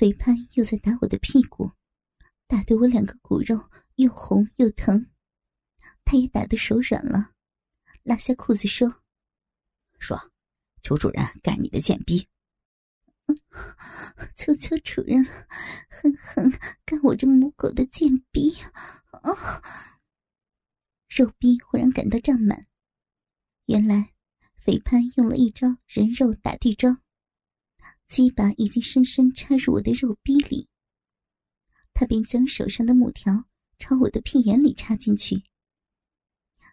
肥潘又在打我的屁股，打得我两个骨肉又红又疼。他也打得手软了，拉下裤子说：“说，求主人干你的贱逼。”求求主人，狠狠干我这母狗的贱逼！啊！肉逼忽然感到胀满，原来肥潘用了一招人肉打地桩，鸡巴已经深深插入我的肉逼里。他便将手上的木条朝我的屁眼里插进去。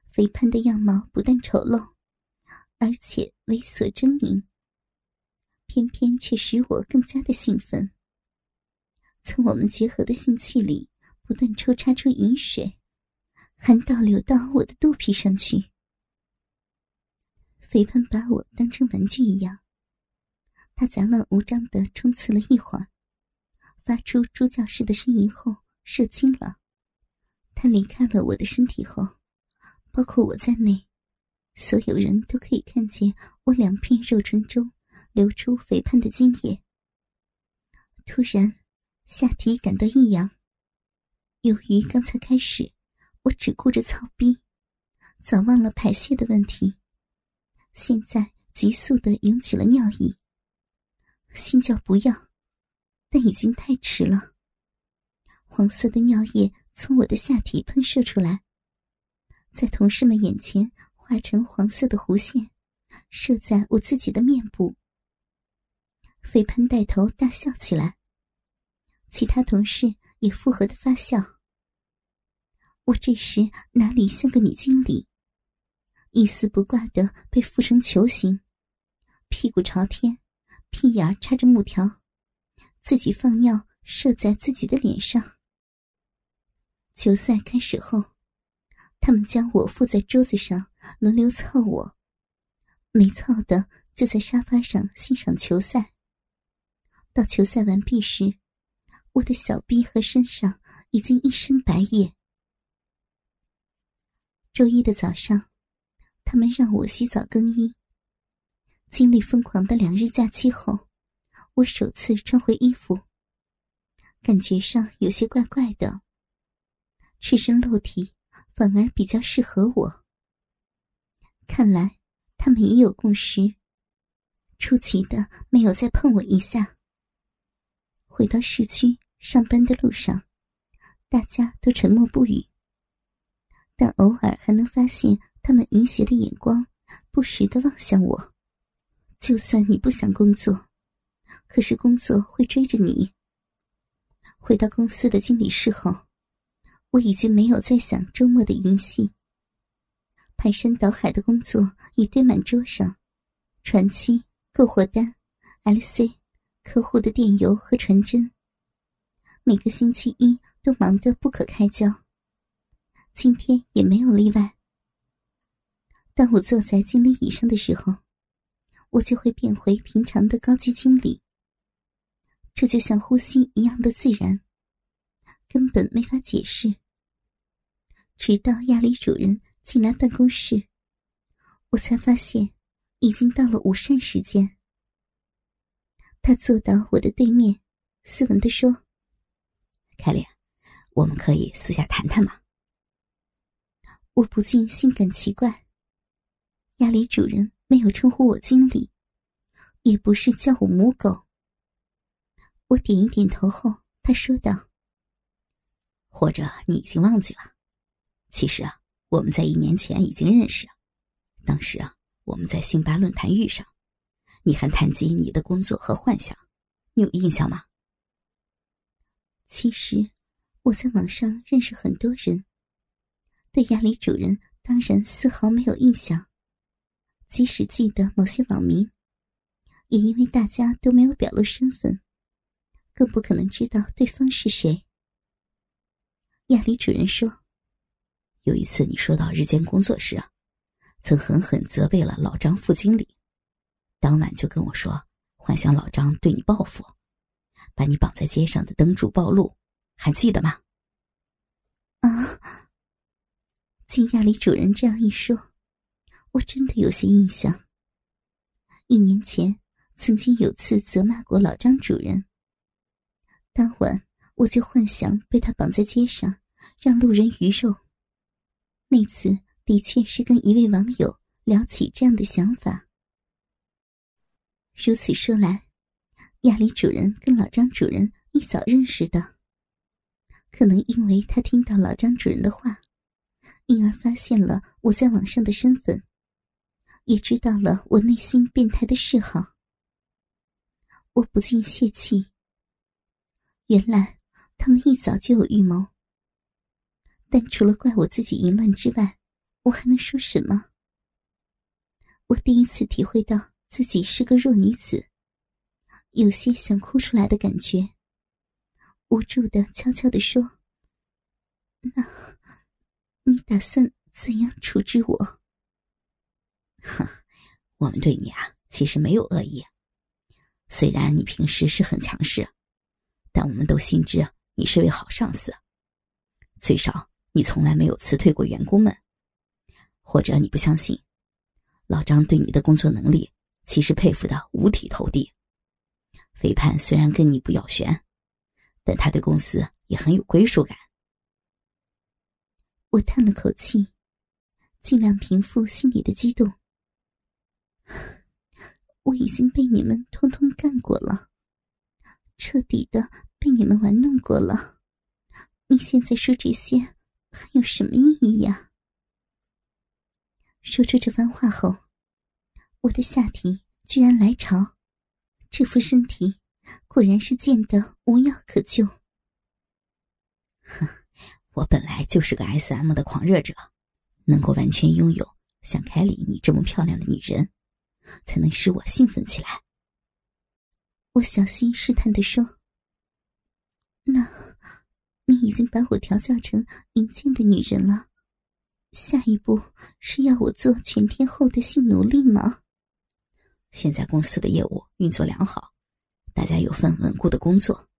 肥潘的样貌不但丑陋，而且猥琐狰狞。偏偏却使我更加的兴奋。从我们结合的性器里不断抽插出饮水，还倒流到我的肚皮上去。肥胖把我当成玩具一样，他杂乱无章的冲刺了一会儿，发出猪叫似的呻吟后射精了。他离开了我的身体后，包括我在内，所有人都可以看见我两片肉唇中。流出肥胖的精液。突然，下体感到异样。由于刚才开始，我只顾着操逼，早忘了排泄的问题。现在急速的涌起了尿意。心叫不要，但已经太迟了。黄色的尿液从我的下体喷射出来，在同事们眼前化成黄色的弧线，射在我自己的面部。肥潘带头大笑起来，其他同事也附和的发笑。我这时哪里像个女经理，一丝不挂的被缚成球形，屁股朝天，屁眼插着木条，自己放尿射在自己的脸上。球赛开始后，他们将我附在桌子上，轮流操我，没操的就在沙发上欣赏球赛。到球赛完毕时，我的小臂和身上已经一身白液。周一的早上，他们让我洗澡更衣。经历疯狂的两日假期后，我首次穿回衣服，感觉上有些怪怪的。赤身露体反而比较适合我。看来他们也有共识，出奇的没有再碰我一下。回到市区上班的路上，大家都沉默不语，但偶尔还能发现他们淫邪的眼光，不时的望向我。就算你不想工作，可是工作会追着你。回到公司的经理室后，我已经没有再想周末的淫戏。排山倒海的工作已堆满桌上，传期、购货单、LC。客户的电邮和传真，每个星期一都忙得不可开交。今天也没有例外。当我坐在经理椅上的时候，我就会变回平常的高级经理。这就像呼吸一样的自然，根本没法解释。直到亚里主人进来办公室，我才发现已经到了午膳时间。他坐到我的对面，斯文的说：“凯莉，我们可以私下谈谈吗？”我不禁心感奇怪，亚里主人没有称呼我经理，也不是叫我母狗。我点一点头后，他说道：“或者你已经忘记了？其实啊，我们在一年前已经认识，当时啊，我们在辛巴论坛遇上。”你还谈及你的工作和幻想，你有印象吗？其实我在网上认识很多人，对亚里主人当然丝毫没有印象。即使记得某些网名，也因为大家都没有表露身份，更不可能知道对方是谁。亚里主人说：“有一次你说到日间工作时啊，曾狠狠责备了老张副经理。”当晚就跟我说，幻想老张对你报复，把你绑在街上的灯柱暴露，还记得吗？啊！经亚里主人这样一说，我真的有些印象。一年前曾经有次责骂过老张主人，当晚我就幻想被他绑在街上，让路人鱼肉。那次的确是跟一位网友聊起这样的想法。如此说来，亚里主人跟老张主人一早认识的，可能因为他听到老张主人的话，因而发现了我在网上的身份，也知道了我内心变态的嗜好。我不禁泄气。原来他们一早就有预谋，但除了怪我自己淫乱之外，我还能说什么？我第一次体会到自己是个弱女子，有些想哭出来的感觉。无助的悄悄的说：“那，你打算怎样处置我？”哼，我们对你啊，其实没有恶意。虽然你平时是很强势。但我们都心知你是位好上司，最少你从来没有辞退过员工们，或者你不相信，老张对你的工作能力其实佩服的五体投地。肥胖虽然跟你不咬弦，但他对公司也很有归属感。我叹了口气，尽量平复心里的激动。我已经被你们通通干过了，彻底的。被你们玩弄过了，你现在说这些还有什么意义呀？说出这番话后，我的下体居然来潮，这副身体果然是贱得无药可救。哼，我本来就是个 S.M 的狂热者，能够完全拥有像凯里你这么漂亮的女人，才能使我兴奋起来。我小心试探的说。那，你已经把我调教成淫贱的女人了，下一步是要我做全天候的性奴隶吗？现在公司的业务运作良好，大家有份稳固的工作，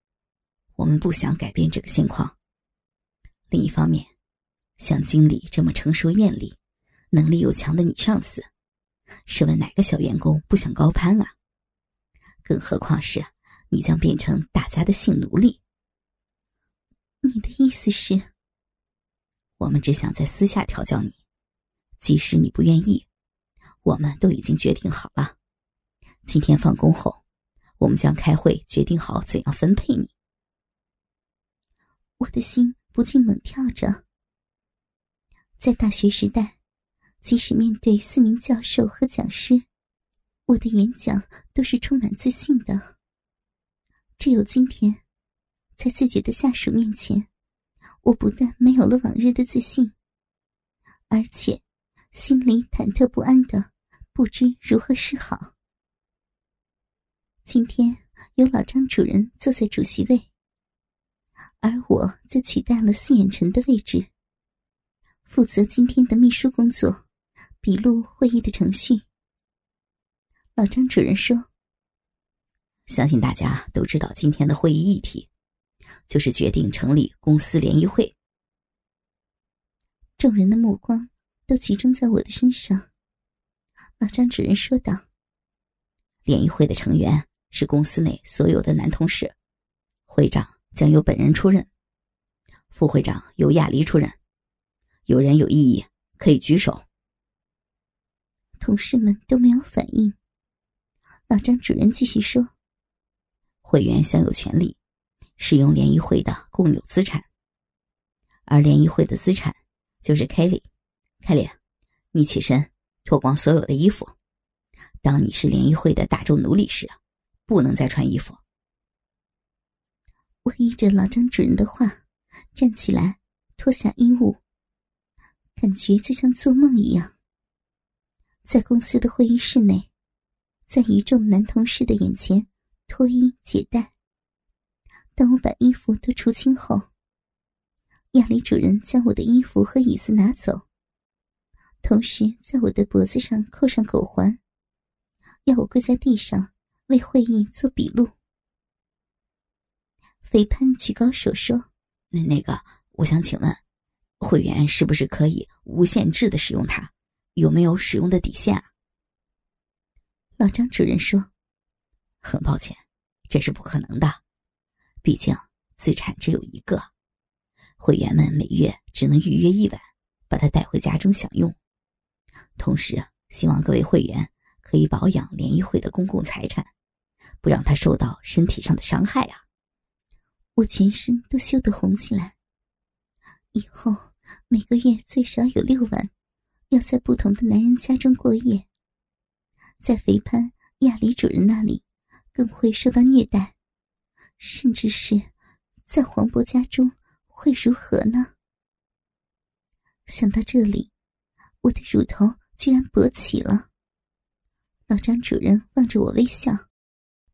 我们不想改变这个现况。另一方面，像经理这么成熟艳丽、能力又强的女上司，试问哪个小员工不想高攀啊？更何况是你将变成大家的性奴隶。你的意思是，我们只想在私下调教你，即使你不愿意，我们都已经决定好了。今天放工后，我们将开会决定好怎样分配你。我的心不禁猛跳着。在大学时代，即使面对四名教授和讲师，我的演讲都是充满自信的。只有今天。在自己的下属面前，我不但没有了往日的自信，而且心里忐忑不安的，不知如何是好。今天有老张主任坐在主席位，而我就取代了四眼臣的位置，负责今天的秘书工作，笔录会议的程序。老张主任说：“相信大家都知道今天的会议议题。”就是决定成立公司联谊会。众人的目光都集中在我的身上。老张主任说道：“联谊会的成员是公司内所有的男同事，会长将由本人出任，副会长由亚黎出任。有人有异议可以举手。”同事们都没有反应。老张主任继续说：“会员享有权利。”使用联谊会的共有资产，而联谊会的资产就是凯莉。凯莉，你起身，脱光所有的衣服。当你是联谊会的大众奴隶时，不能再穿衣服。我依着老张主任的话，站起来，脱下衣物，感觉就像做梦一样。在公司的会议室内，在一众男同事的眼前脱衣解带。当我把衣服都除清后，亚里主人将我的衣服和椅子拿走，同时在我的脖子上扣上狗环，要我跪在地上为会议做笔录。肥潘举高手说：“那那个，我想请问，会员是不是可以无限制的使用它？有没有使用的底线啊？”老张主任说：“很抱歉，这是不可能的。”毕竟资产只有一个，会员们每月只能预约一晚，把它带回家中享用。同时，希望各位会员可以保养联谊会的公共财产，不让它受到身体上的伤害啊！我全身都羞得红起来。以后每个月最少有六万，要在不同的男人家中过夜。在肥潘亚里主人那里，更会受到虐待，甚至是在黄渤家中会如何呢？想到这里，我的乳头居然勃起了。老张主人望着我微笑。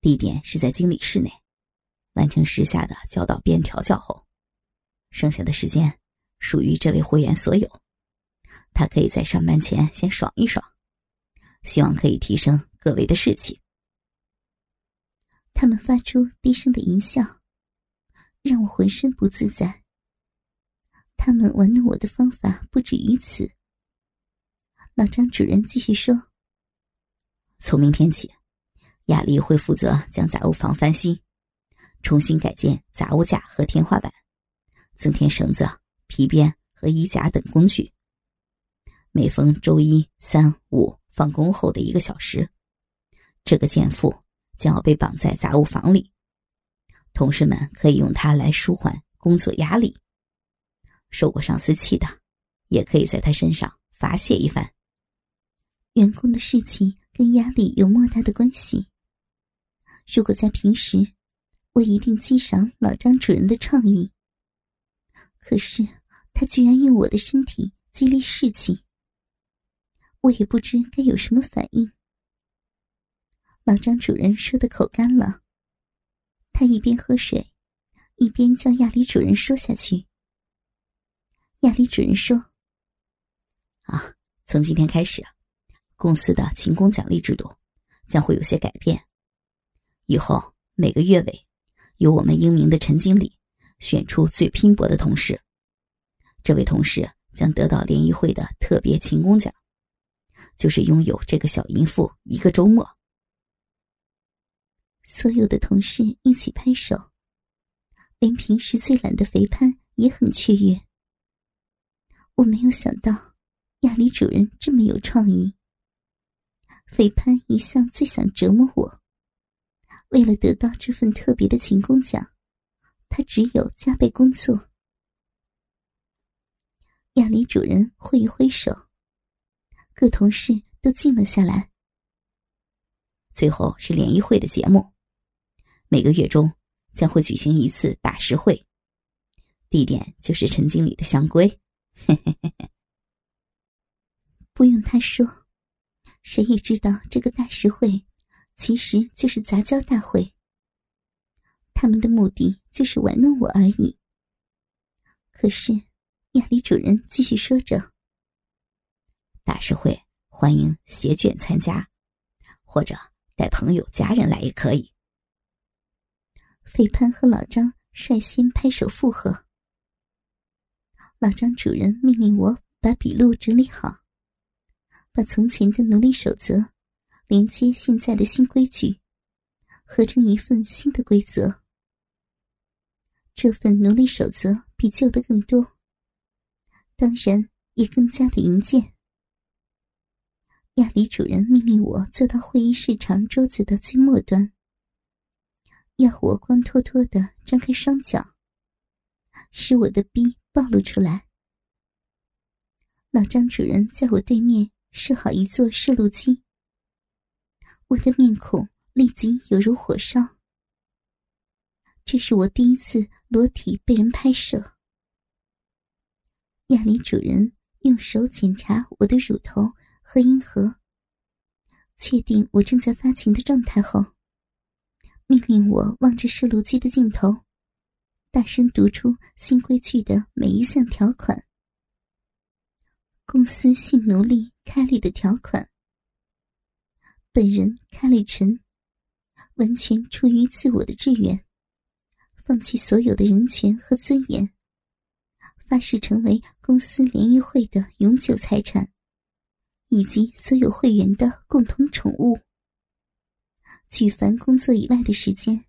地点是在经理室内，完成时下的教导编调教后，剩下的时间属于这位会员所有，他可以在上班前先爽一爽。希望可以提升各位的士气。他们发出低声的淫笑，让我浑身不自在。他们玩弄我的方法不止于此。老张主人继续说：“从明天起，雅丽会负责将杂物房翻新，重新改建杂物架和天花板，增添绳子、皮鞭和衣夹等工具。每逢周一、三、五。”放工后的一个小时，这个贱妇将要被绑在杂物房里。同事们可以用它来舒缓工作压力。受过上司气的，也可以在他身上发泄一番。员工的事情跟压力有莫大的关系。如果在平时，我一定欣赏老张主人的创意。可是他居然用我的身体激励士气。我也不知该有什么反应。老张主人说的口干了，他一边喝水，一边叫亚里主人说下去。亚里主人说：“啊，从今天开始，公司的勤工奖励制度将会有些改变。以后每个月尾，由我们英明的陈经理选出最拼搏的同事，这位同事将得到联谊会的特别勤工奖。”就是拥有这个小淫妇一个周末。所有的同事一起拍手，连平时最懒的肥潘也很雀跃。我没有想到亚里主人这么有创意。肥潘一向最想折磨我，为了得到这份特别的勤工奖，他只有加倍工作。亚里主人挥一挥手。各同事都静了下来。最后是联谊会的节目，每个月中将会举行一次大实会，地点就是陈经理的香闺。不用他说，谁也知道这个大实会其实就是杂交大会。他们的目的就是玩弄我而已。可是亚里主人继续说着。大师会欢迎携眷参加，或者带朋友家人来也可以。费潘和老张率先拍手附和。老张主人命令我把笔录整理好，把从前的奴隶守则连接现在的新规矩，合成一份新的规则。这份奴隶守则比旧的更多，当然也更加的营建。亚里主人命令我坐到会议室长桌子的最末端，要我光脱脱的张开双脚，使我的逼暴露出来。老张主人在我对面设好一座摄录机，我的面孔立即犹如火烧。这是我第一次裸体被人拍摄。亚里主人用手检查我的乳头。和阴核，确定我正在发情的状态后，命令我望着摄录机的镜头，大声读出新规矩的每一项条款。公司性奴隶开立的条款。本人开立臣，完全出于自我的志愿，放弃所有的人权和尊严，发誓成为公司联谊会的永久财产。以及所有会员的共同宠物。举凡工作以外的时间，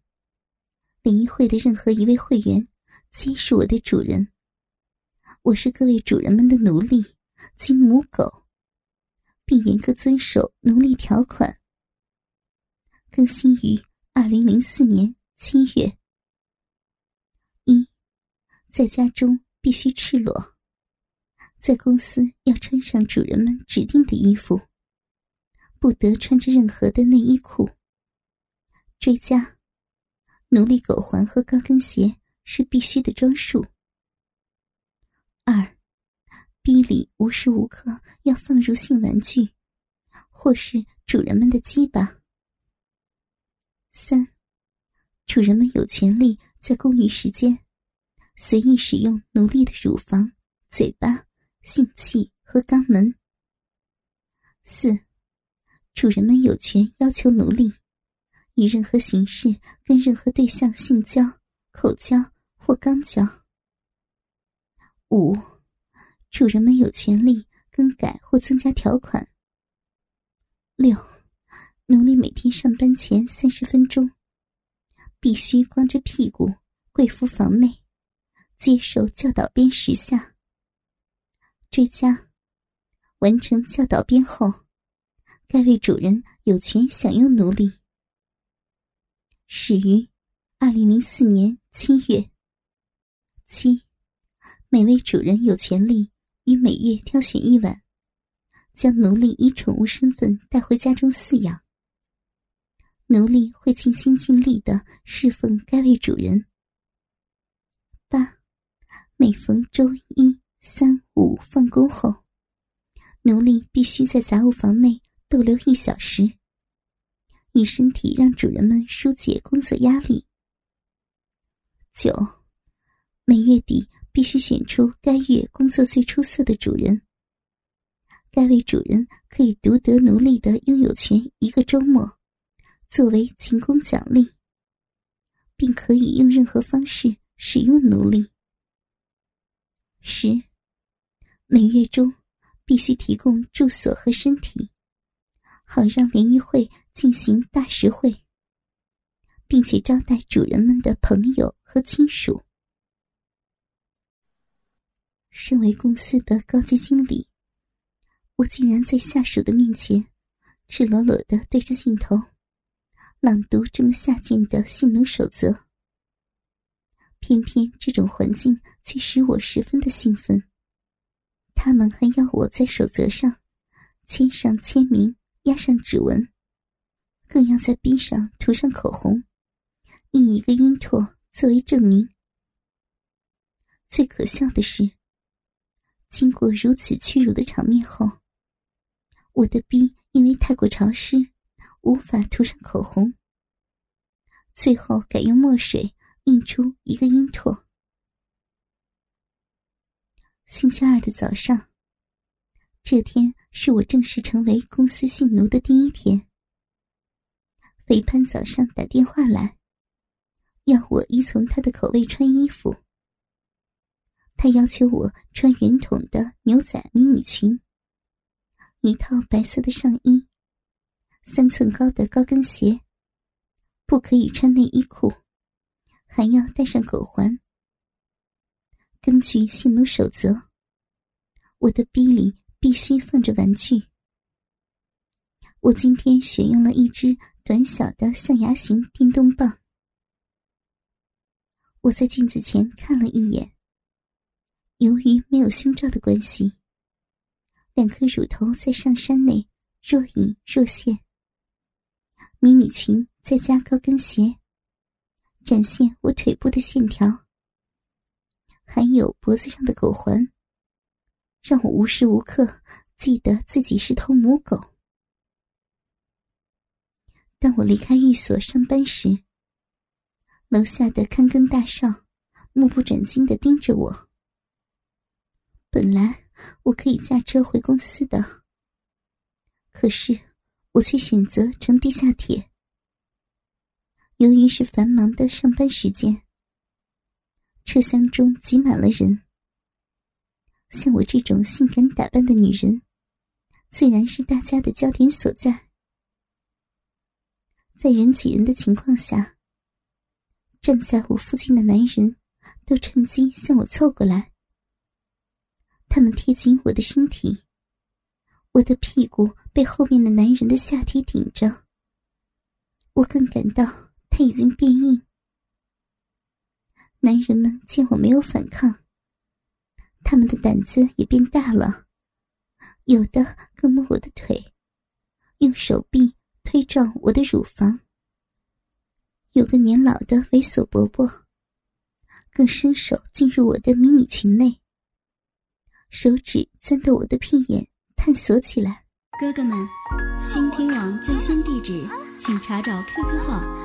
联谊会的任何一位会员，皆是我的主人。我是各位主人们的奴隶及母狗，并严格遵守奴隶条款。更新于二零零四年七月。一，在家中必须赤裸，在公司要穿上主人们指定的衣服，不得穿着任何的内衣裤。追加，奴隶狗环和高跟鞋是必须的装束。二，逼里无时无刻要放入性玩具，或是主人们的鸡巴。三，主人们有权利在公余时间随意使用奴隶的乳房、嘴巴、性器和肛门。四，主人们有权要求奴隶以任何形式跟任何对象性交、口交或肛交。五，主人们有权利更改或增加条款。六。奴隶每天上班前三十分钟，必须光着屁股跪伏房内，接受教导鞭十下。追加，完成教导鞭后，该位主人有权享用奴隶。始于二零零四年七月。七，每位主人有权利于每月挑选一晚，将奴隶以宠物身份带回家中饲养。奴隶会尽心尽力的侍奉该位主人。八，每逢周一、三、五放工后，奴隶必须在杂物房内逗留一小时，以身体让主人们疏解工作压力。九，每月底必须选出该月工作最出色的主人，该位主人可以独得奴隶的拥有权一个周末。作为勤工奖励，并可以用任何方式使用奴隶。十，每月中必须提供住所和身体，好让联谊会进行大实惠，并且招待主人们的朋友和亲属。身为公司的高级经理，我竟然在下属的面前赤裸裸的对着镜头。朗读这么下贱的性奴守则，偏偏这种环境却使我十分的兴奋。他们还要我在守则上签上签名、压上指纹，更要在臂上涂上口红，印一个阴拓作为证明。最可笑的是，经过如此屈辱的场面后，我的臂因为太过潮湿。无法涂上口红，最后改用墨水印出一个阴拓。星期二的早上，这天是我正式成为公司性奴的第一天。肥潘早上打电话来，要我依从他的口味穿衣服。他要求我穿圆筒的牛仔迷你裙，一套白色的上衣。三寸高的高跟鞋，不可以穿内衣裤，还要戴上狗环。根据性奴守则，我的逼里必须放着玩具。我今天选用了一只短小的象牙形电动棒。我在镜子前看了一眼，由于没有胸罩的关系，两颗乳头在上山内若隐若现。迷你裙再加高跟鞋，展现我腿部的线条，还有脖子上的狗环，让我无时无刻记得自己是头母狗。当我离开寓所上班时，楼下的看更大少目不转睛的盯着我。本来我可以驾车回公司的，可是。我却选择乘地下铁。由于是繁忙的上班时间，车厢中挤满了人。像我这种性感打扮的女人，自然是大家的焦点所在。在人挤人的情况下，站在我附近的男人都趁机向我凑过来，他们贴紧我的身体，我的屁股被后面的男人的下体顶着，我更感到他已经变硬。男人们见我没有反抗，他们的胆子也变大了，有的更摸我的腿，用手臂推撞我的乳房。有个年老的猥琐伯伯，更伸手进入我的迷你裙内，手指钻到我的屁眼探索起来。哥哥们，倾听网最新地址，请查找 QQ 号